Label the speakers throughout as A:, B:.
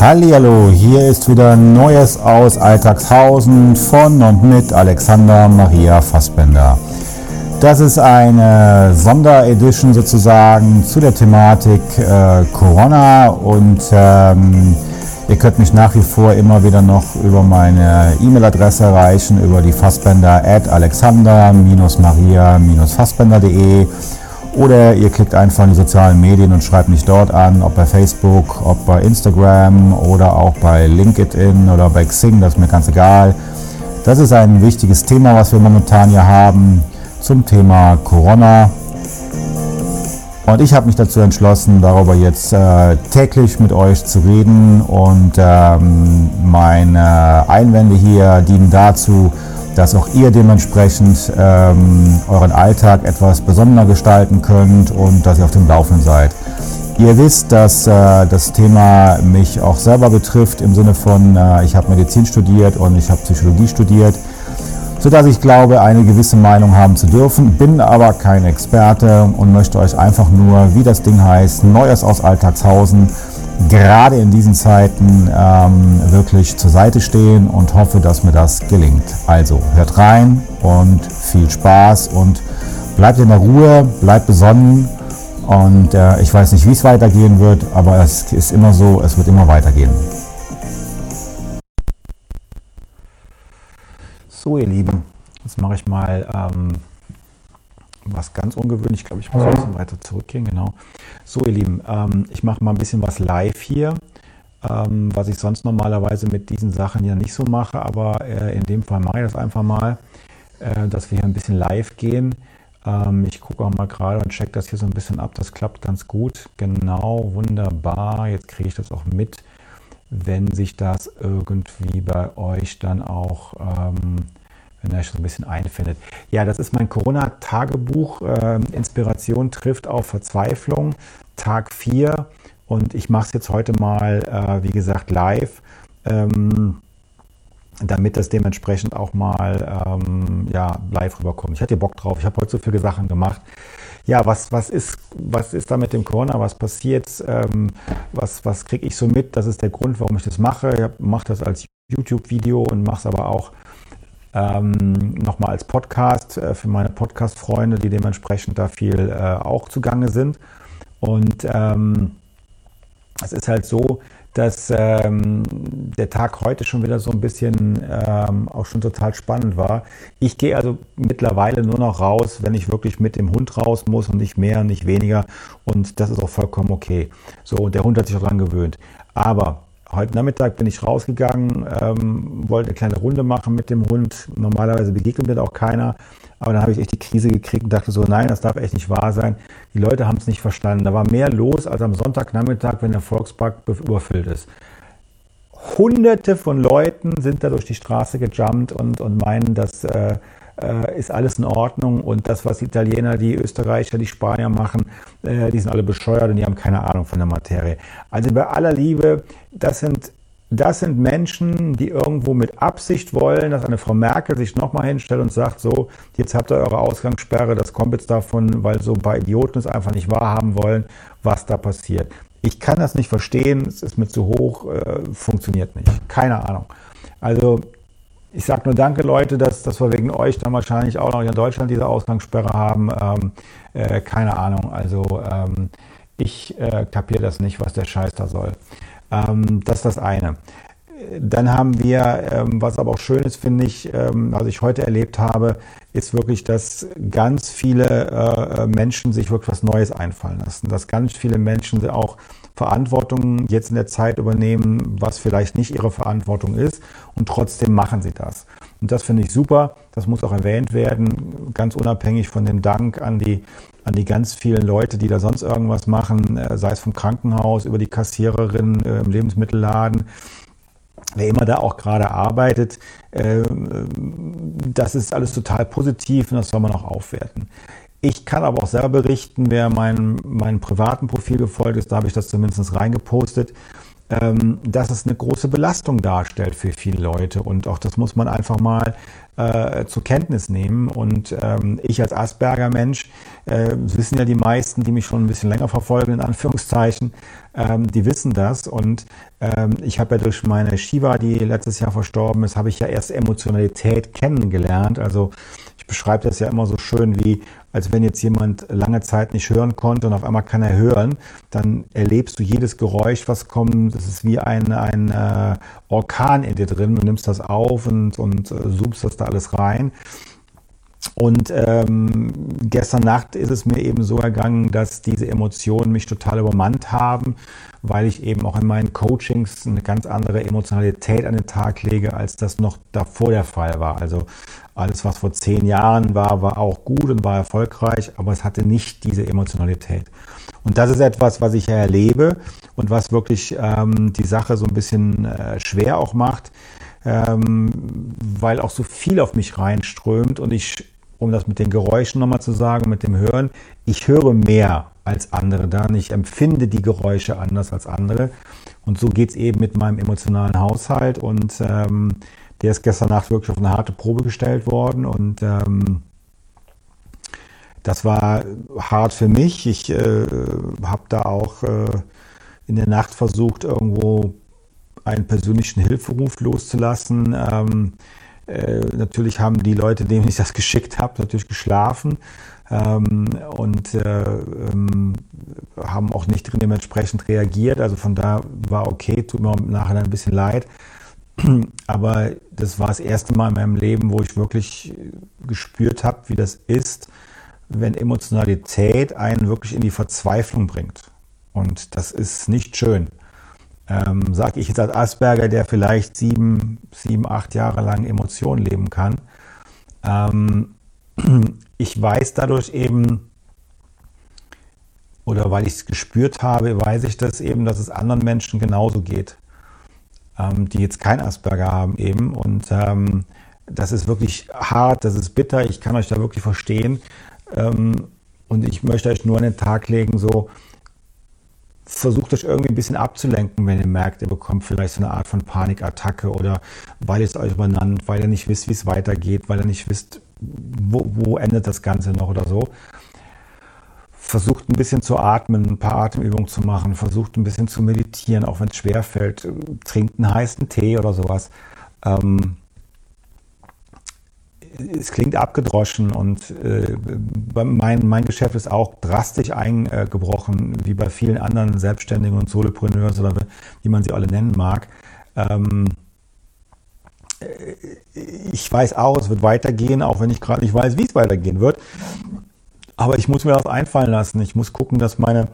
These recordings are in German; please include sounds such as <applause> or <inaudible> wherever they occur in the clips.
A: Hallihallo, hier ist wieder Neues aus Alltagshausen von und mit Alexander Maria Fassbender. Das ist eine Sonderedition sozusagen zu der Thematik äh, Corona und ähm, ihr könnt mich nach wie vor immer wieder noch über meine E-Mail-Adresse erreichen, über die Fassbender at alexander-maria-fassbender.de oder ihr klickt einfach in die sozialen Medien und schreibt mich dort an, ob bei Facebook, ob bei Instagram oder auch bei LinkedIn oder bei Xing, das ist mir ganz egal. Das ist ein wichtiges Thema, was wir momentan hier haben zum Thema Corona. Und ich habe mich dazu entschlossen, darüber jetzt äh, täglich mit euch zu reden. Und ähm, meine Einwände hier dienen dazu, dass auch ihr dementsprechend ähm, euren Alltag etwas besonderer gestalten könnt und dass ihr auf dem Laufenden seid. Ihr wisst, dass äh, das Thema mich auch selber betrifft im Sinne von, äh, ich habe Medizin studiert und ich habe Psychologie studiert, sodass ich glaube, eine gewisse Meinung haben zu dürfen, bin aber kein Experte und möchte euch einfach nur, wie das Ding heißt, Neues aus Alltagshausen gerade in diesen Zeiten ähm, wirklich zur Seite stehen und hoffe, dass mir das gelingt. Also hört rein und viel Spaß und bleibt in der Ruhe, bleibt besonnen und äh, ich weiß nicht, wie es weitergehen wird, aber es ist immer so, es wird immer weitergehen. So ihr Lieben, jetzt mache ich mal ähm, was ganz ungewöhnlich. Ich glaube, ich muss ein bisschen weiter zurückgehen. Genau. So, ihr Lieben, ähm, ich mache mal ein bisschen was live hier, ähm, was ich sonst normalerweise mit diesen Sachen ja nicht so mache, aber äh, in dem Fall mache ich das einfach mal, äh, dass wir hier ein bisschen live gehen. Ähm, ich gucke auch mal gerade und check das hier so ein bisschen ab. Das klappt ganz gut. Genau, wunderbar. Jetzt kriege ich das auch mit, wenn sich das irgendwie bei euch dann auch ähm, wenn er schon ein bisschen einfindet. Ja, das ist mein Corona-Tagebuch. Äh, Inspiration trifft auf Verzweiflung, Tag 4. Und ich mache es jetzt heute mal, äh, wie gesagt, live, ähm, damit das dementsprechend auch mal ähm, ja, live rüberkommt. Ich hatte Bock drauf. Ich habe heute so viele Sachen gemacht. Ja, was, was, ist, was ist da mit dem Corona? Was passiert? Ähm, was was kriege ich so mit? Das ist der Grund, warum ich das mache. Ich mache das als YouTube-Video und mache es aber auch ähm, nochmal als Podcast äh, für meine Podcast-Freunde, die dementsprechend da viel äh, auch zugange sind. Und ähm, es ist halt so, dass ähm, der Tag heute schon wieder so ein bisschen ähm, auch schon total spannend war. Ich gehe also mittlerweile nur noch raus, wenn ich wirklich mit dem Hund raus muss und nicht mehr, nicht weniger. Und das ist auch vollkommen okay. So, und der Hund hat sich auch daran gewöhnt. Aber Heute Nachmittag bin ich rausgegangen, ähm, wollte eine kleine Runde machen mit dem Hund. Normalerweise begegnet mir da auch keiner. Aber dann habe ich echt die Krise gekriegt und dachte so, nein, das darf echt nicht wahr sein. Die Leute haben es nicht verstanden. Da war mehr los als am Sonntagnachmittag, wenn der Volkspark überfüllt ist. Hunderte von Leuten sind da durch die Straße gejumpt und, und meinen, dass äh, äh, ist alles in Ordnung und das, was die Italiener, die Österreicher, die Spanier machen, äh, die sind alle bescheuert und die haben keine Ahnung von der Materie. Also bei aller Liebe, das sind das sind Menschen, die irgendwo mit Absicht wollen, dass eine Frau Merkel sich nochmal hinstellt und sagt, so, jetzt habt ihr eure Ausgangssperre, das kommt jetzt davon, weil so ein paar Idioten es einfach nicht wahrhaben wollen, was da passiert. Ich kann das nicht verstehen, es ist mir zu hoch, äh, funktioniert nicht. Keine Ahnung. Also ich sage nur danke, Leute, dass, dass wir wegen euch dann wahrscheinlich auch noch in Deutschland diese Ausgangssperre haben. Ähm, äh, keine Ahnung. Also ähm, ich äh, kapiere das nicht, was der Scheiß da soll. Ähm, das ist das eine. Dann haben wir, ähm, was aber auch schön ist, finde ich, ähm, was ich heute erlebt habe, ist wirklich, dass ganz viele äh, Menschen sich wirklich was Neues einfallen lassen. Dass ganz viele Menschen auch Verantwortung jetzt in der Zeit übernehmen, was vielleicht nicht ihre Verantwortung ist und trotzdem machen sie das. Und das finde ich super. Das muss auch erwähnt werden, ganz unabhängig von dem Dank an die, an die ganz vielen Leute, die da sonst irgendwas machen, äh, sei es vom Krankenhaus über die Kassiererin äh, im Lebensmittelladen. Wer immer da auch gerade arbeitet, äh, das ist alles total positiv und das soll man auch aufwerten. Ich kann aber auch selber berichten, wer meinem, meinem privaten Profil gefolgt ist, da habe ich das zumindest reingepostet. ähm, dass es eine große Belastung darstellt für viele Leute. Und auch das muss man einfach mal äh, zur Kenntnis nehmen. Und ähm, ich als Asperger-Mensch, äh, wissen ja die meisten, die mich schon ein bisschen länger verfolgen, in Anführungszeichen, ähm, die wissen das. Und ähm, ich habe ja durch meine Shiva, die letztes Jahr verstorben ist, habe ich ja erst Emotionalität kennengelernt. Also ich beschreibe das ja immer so schön wie, als wenn jetzt jemand lange Zeit nicht hören konnte und auf einmal kann er hören, dann erlebst du jedes Geräusch, was kommt. Das ist wie ein, ein äh, Orkan in dir drin. Du nimmst das auf und, und äh, das alles rein. Und ähm, gestern Nacht ist es mir eben so ergangen, dass diese Emotionen mich total übermannt haben, weil ich eben auch in meinen Coachings eine ganz andere Emotionalität an den Tag lege, als das noch davor der Fall war. Also alles, was vor zehn Jahren war, war auch gut und war erfolgreich, aber es hatte nicht diese Emotionalität. Und das ist etwas, was ich erlebe und was wirklich ähm, die Sache so ein bisschen äh, schwer auch macht, ähm, weil auch so viel auf mich reinströmt und ich um das mit den Geräuschen nochmal zu sagen, mit dem Hören, ich höre mehr als andere dann. Ich empfinde die Geräusche anders als andere. Und so geht es eben mit meinem emotionalen Haushalt. Und ähm, der ist gestern Nacht wirklich auf eine harte Probe gestellt worden. Und ähm, das war hart für mich. Ich äh, habe da auch äh, in der Nacht versucht, irgendwo einen persönlichen Hilferuf loszulassen. Ähm, äh, natürlich haben die Leute, denen ich das <laughs> geschickt habe, natürlich geschlafen ähm, und äh, ähm, haben auch nicht dementsprechend reagiert. Also von da war okay, tut mir nachher ein bisschen leid. <clears throat> Aber das war das erste Mal in meinem Leben, wo ich wirklich gespürt habe, wie das ist, wenn Emotionalität einen wirklich in die Verzweiflung bringt. Und das ist nicht schön ähm, sage ich jetzt als Asperger, der vielleicht sieben, sieben, acht Jahre lang Emotionen leben kann. Ähm, <clears throat> ich weiß dadurch eben, oder weil ich es gespürt habe, weiß ich das eben, dass es anderen Menschen genauso geht, ähm, die jetzt kein Asperger haben eben. Und ähm, das ist wirklich hart, das ist bitter, ich kann euch da wirklich verstehen. Ähm, und ich möchte euch nur an den Tag legen, so, versucht euch irgendwie ein bisschen abzulenken, wenn ihr merkt, ihr bekommt vielleicht so eine Art von Panikattacke oder weil ihr es euch übernannt, weil ihr nicht wisst, wie es weitergeht, weil ihr nicht wisst, wo, wo endet das Ganze noch oder so. Versucht ein bisschen zu atmen, ein paar Atemübungen zu machen, versucht ein bisschen zu meditieren, auch wenn es schwer fällt. Trinkt einen heißen Tee oder sowas. Ähm, es klingt abgedroschen und äh, mein, mein Geschäft ist auch drastisch eingebrochen, wie bei vielen anderen Selbstständigen und Solopreneurs oder wie man sie alle nennen mag. Ähm, ich weiß auch, es wird weitergehen, auch wenn ich gerade nicht weiß, wie es weitergehen wird. Aber ich muss mir das einfallen lassen. Ich muss gucken, dass meine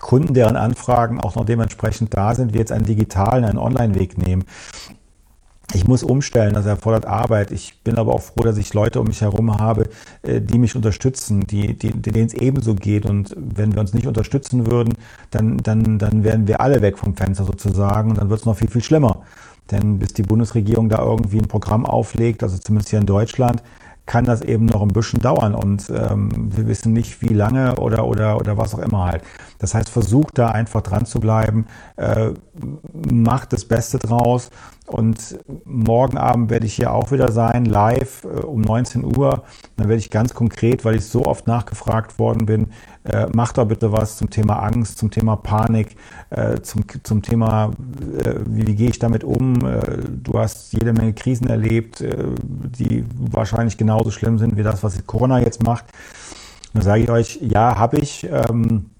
A: Kunden, deren Anfragen auch noch dementsprechend da sind, wir jetzt einen digitalen, einen Online-Weg nehmen ich muss umstellen, das erfordert Arbeit. Ich bin aber auch froh, dass ich Leute um mich herum habe, äh, die mich unterstützen, die, die, denen es ebenso geht. Und wenn wir uns nicht unterstützen würden, dann, dann, dann wären wir alle weg vom Fenster sozusagen. Und dann wird es noch viel, viel schlimmer. Denn bis die Bundesregierung da irgendwie ein Programm auflegt, also zumindest hier in Deutschland, kann das eben noch ein bisschen dauern und ähm, wir wissen nicht, wie lange oder, oder, oder was auch immer halt. Das heißt, versucht da einfach dran zu bleiben, äh, macht das Beste draus und morgen Abend werde ich hier auch wieder sein, live äh, um 19 Uhr. Dann werde ich ganz konkret, weil ich so oft nachgefragt worden bin, äh, macht doch bitte was zum Thema Angst, zum Thema Panik, äh, zum, zum Thema, äh, wie, wie gehe ich damit um? Äh, du hast jede Menge Krisen erlebt, äh, die wahrscheinlich genauso schlimm sind wie das, was Corona jetzt macht. dann sage ich euch, ja, habe ich. Ähm,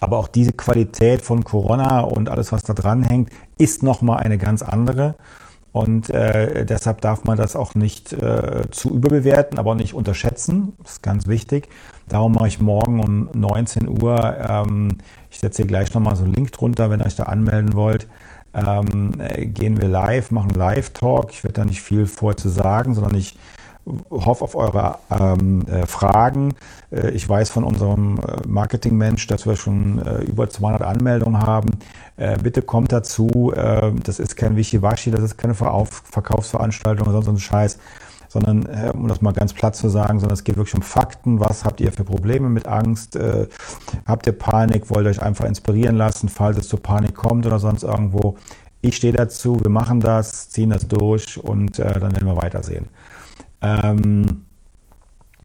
A: aber auch diese Qualität von Corona und alles, was da dran hängt, ist nochmal eine ganz andere. Und äh, deshalb darf man das auch nicht äh, zu überbewerten, aber auch nicht unterschätzen. Das ist ganz wichtig. Darum mache ich morgen um 19 Uhr, ähm, ich setze hier gleich nochmal so einen Link drunter, wenn ihr euch da anmelden wollt, ähm, äh, gehen wir live, machen Live-Talk. Ich werde da nicht viel vor zu sagen, sondern ich hoffe auf eure ähm, äh, Fragen. Äh, ich weiß von unserem äh, Marketingmensch, dass wir schon äh, über 200 Anmeldungen haben. Äh, bitte kommt dazu. Äh, das ist kein Wischiwaschi, das ist keine Verkaufsveranstaltung oder sonst so ein Scheiß, sondern, äh, um das mal ganz platt zu sagen, sondern es geht wirklich um Fakten. Was habt ihr für Probleme mit Angst? Äh, habt ihr Panik? Wollt ihr euch einfach inspirieren lassen, falls es zur Panik kommt oder sonst irgendwo? Ich stehe dazu, wir machen das, ziehen das durch und äh, dann werden wir weitersehen. Ähm,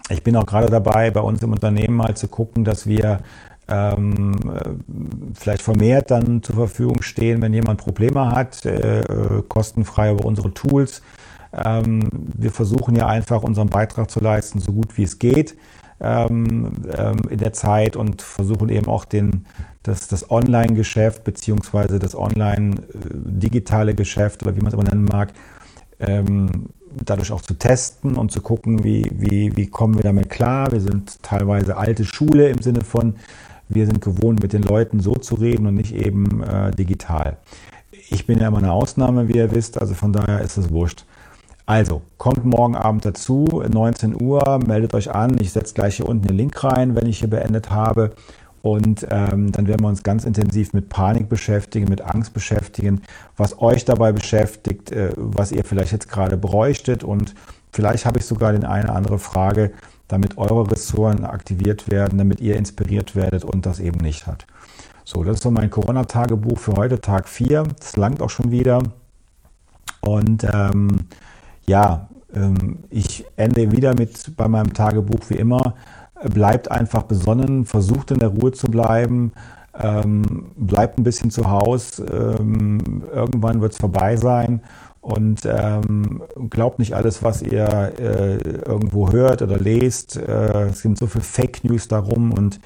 A: ich bin auch gerade dabei, bei uns im Unternehmen mal zu gucken, dass wir ähm, äh, vielleicht vermehrt dann zur Verfügung stehen, wenn jemand Probleme hat, äh, äh, kostenfrei über unsere Tools. Ähm, wir versuchen ja einfach unseren Beitrag zu leisten, so gut wie es geht ähm, ähm in der Zeit und versuchen eben auch den, das, das Online-Geschäft beziehungsweise das Online-digitale äh, Geschäft oder wie man es immer nennen mag, ähm, dadurch auch zu testen und zu gucken, wie, wie, wie kommen wir damit klar. Wir sind teilweise alte Schule im Sinne von, wir sind gewohnt, mit den Leuten so zu reden und nicht eben äh, digital. Ich bin ja immer eine Ausnahme, wie ihr wisst, also von daher ist es wurscht. Also, kommt morgen Abend dazu, 19 Uhr, meldet euch an. Ich setze gleich hier unten den Link rein, wenn ich hier beendet habe. Und ähm, dann werden wir uns ganz intensiv mit Panik beschäftigen, mit Angst beschäftigen, was euch dabei beschäftigt, äh, was ihr vielleicht jetzt gerade bräuchtet. Und vielleicht habe ich sogar den eine oder andere Frage, damit eure Ressourcen aktiviert werden, damit ihr inspiriert werdet und das eben nicht hat. So, das ist so mein Corona-Tagebuch für heute, Tag 4. Das langt auch schon wieder. Und ähm, ja, ähm, ich ende wieder mit bei meinem Tagebuch wie immer. Bleibt einfach besonnen, versucht in der Ruhe zu bleiben, ähm, bleibt ein bisschen zu Hause. Ähm, irgendwann wird es vorbei sein und ähm, glaubt nicht alles, was ihr äh, irgendwo hört oder lest. Äh, es gibt so viel Fake News darum und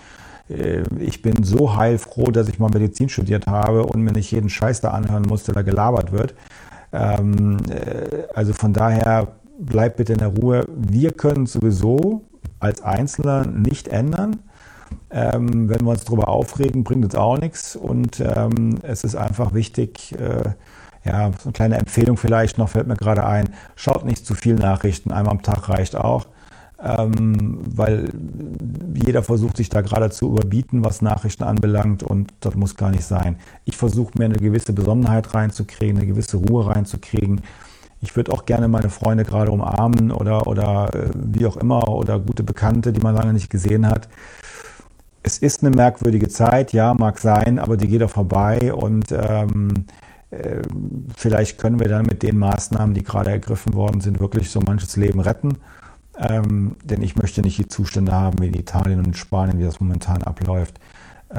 A: äh, ich bin so heilfroh, dass ich mal Medizin studiert habe und mir nicht jeden Scheiß da anhören musste, der gelabert wird. Ähm, äh, also von daher bleibt bitte in der Ruhe. Wir können sowieso als Einzelner nicht ändern. Ähm, wenn wir uns darüber aufregen, bringt uns auch nichts. Und ähm, es ist einfach wichtig, äh, ja, so eine kleine Empfehlung vielleicht noch, fällt mir gerade ein, schaut nicht zu viel Nachrichten, einmal am Tag reicht auch, ähm, weil jeder versucht sich da gerade zu überbieten, was Nachrichten anbelangt und das muss gar nicht sein. Ich versuche mir eine gewisse Besonnenheit reinzukriegen, eine gewisse Ruhe reinzukriegen. Ich würde auch gerne meine Freunde gerade umarmen oder, oder äh, wie auch immer oder gute Bekannte, die man lange nicht gesehen hat. Es ist eine merkwürdige Zeit, ja, mag sein, aber die geht auch vorbei und ähm, äh, vielleicht können wir dann mit den Maßnahmen, die gerade ergriffen worden sind, wirklich so manches Leben retten. Ähm, denn ich möchte nicht die Zustände haben wie in Italien und in Spanien, wie das momentan abläuft.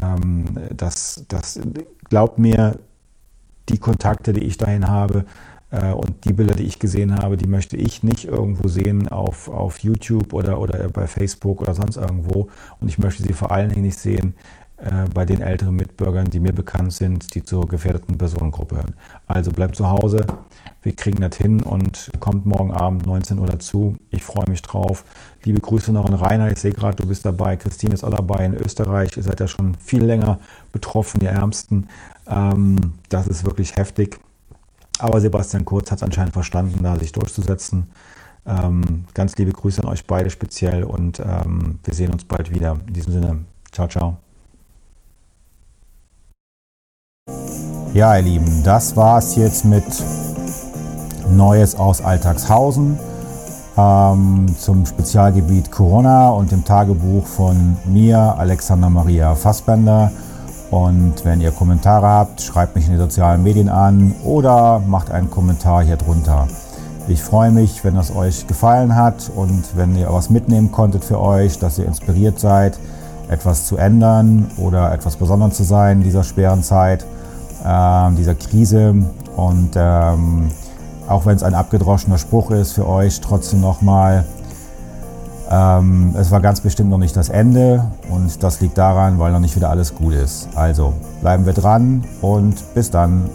A: Ähm, das, das glaubt mir, die Kontakte, die ich dahin habe und die Bilder, die ich gesehen habe, die möchte ich nicht irgendwo sehen auf, auf YouTube oder, oder bei Facebook oder sonst irgendwo. Und ich möchte sie vor allen Dingen nicht sehen äh, bei den älteren Mitbürgern, die mir bekannt sind, die zur gefährdeten Personengruppe hören. Also bleibt zu Hause, wir kriegen das hin und kommt morgen Abend 19 Uhr dazu. Ich freue mich drauf. Liebe Grüße noch an Rainer, ich sehe gerade, du bist dabei. Christine ist auch dabei in Österreich. Ihr seid ja schon viel länger betroffen, ihr Ärmsten. Ähm, das ist wirklich heftig. Aber Sebastian Kurz hat es anscheinend verstanden, da sich durchzusetzen. Ähm, ganz liebe Grüße an euch beide speziell und ähm, wir sehen uns bald wieder. In diesem Sinne, ciao, ciao. Ja, ihr Lieben, das war es jetzt mit Neues aus Alltagshausen ähm, zum Spezialgebiet Corona und dem Tagebuch von mir, Alexander Maria Fassbender. Und wenn ihr Kommentare habt, schreibt mich in den sozialen Medien an oder macht einen Kommentar hier drunter. Ich freue mich, wenn es euch gefallen hat und wenn ihr was mitnehmen konntet für euch, dass ihr inspiriert seid, etwas zu ändern oder etwas Besonderes zu sein in dieser schweren Zeit äh, dieser Krise. Und ähm, auch wenn es ein abgedroschener Spruch ist für euch, trotzdem nochmal, ähm, es war ganz bestimmt noch nicht das Ende und das liegt daran, weil noch nicht wieder alles gut ist. Also bleiben wir dran und bis dann.